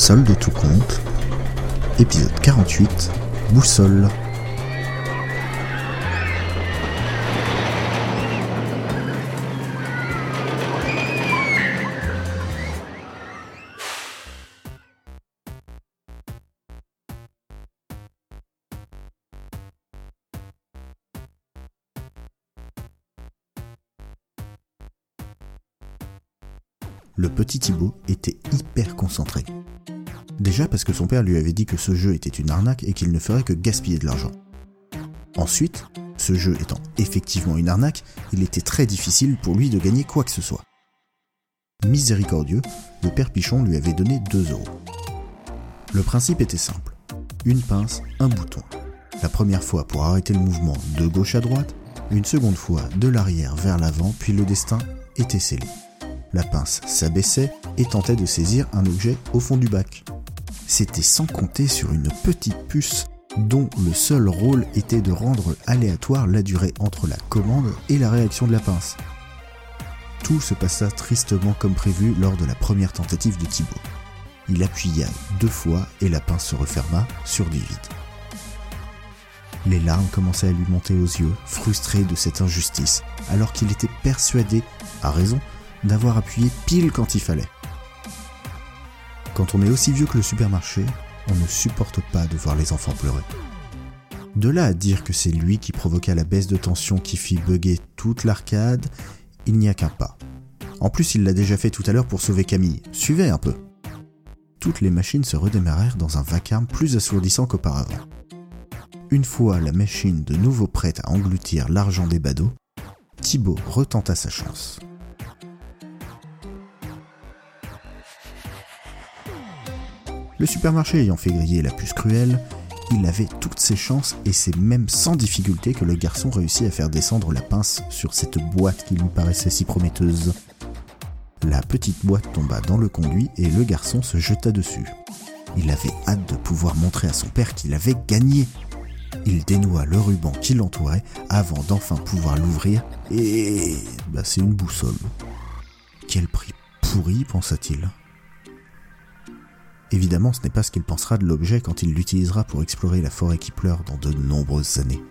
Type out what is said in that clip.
Solde tout compte, épisode 48, Boussole. Le petit Thibaut était hyper concentré. Déjà parce que son père lui avait dit que ce jeu était une arnaque et qu'il ne ferait que gaspiller de l'argent. Ensuite, ce jeu étant effectivement une arnaque, il était très difficile pour lui de gagner quoi que ce soit. Miséricordieux, le père Pichon lui avait donné 2 euros. Le principe était simple. Une pince, un bouton. La première fois pour arrêter le mouvement de gauche à droite, une seconde fois de l'arrière vers l'avant, puis le destin était scellé. La pince s'abaissait et tentait de saisir un objet au fond du bac. C'était sans compter sur une petite puce dont le seul rôle était de rendre aléatoire la durée entre la commande et la réaction de la pince. Tout se passa tristement comme prévu lors de la première tentative de Thibaut. Il appuya deux fois et la pince se referma sur du vide. Les larmes commençaient à lui monter aux yeux, frustré de cette injustice, alors qu'il était persuadé, à raison, d'avoir appuyé pile quand il fallait. Quand on est aussi vieux que le supermarché, on ne supporte pas de voir les enfants pleurer. De là à dire que c'est lui qui provoqua la baisse de tension qui fit bugger toute l'arcade, il n'y a qu'un pas. En plus, il l'a déjà fait tout à l'heure pour sauver Camille. Suivez un peu. Toutes les machines se redémarrèrent dans un vacarme plus assourdissant qu'auparavant. Une fois la machine de nouveau prête à engloutir l'argent des badauds, Thibaut retenta sa chance. Le supermarché ayant fait griller la puce cruelle, il avait toutes ses chances et c'est même sans difficulté que le garçon réussit à faire descendre la pince sur cette boîte qui lui paraissait si prometteuse. La petite boîte tomba dans le conduit et le garçon se jeta dessus. Il avait hâte de pouvoir montrer à son père qu'il avait gagné. Il dénoua le ruban qui l'entourait avant d'enfin pouvoir l'ouvrir et... Bah c'est une boussole. Quel prix pourri, pensa-t-il. Évidemment, ce n'est pas ce qu'il pensera de l'objet quand il l'utilisera pour explorer la forêt qui pleure dans de nombreuses années.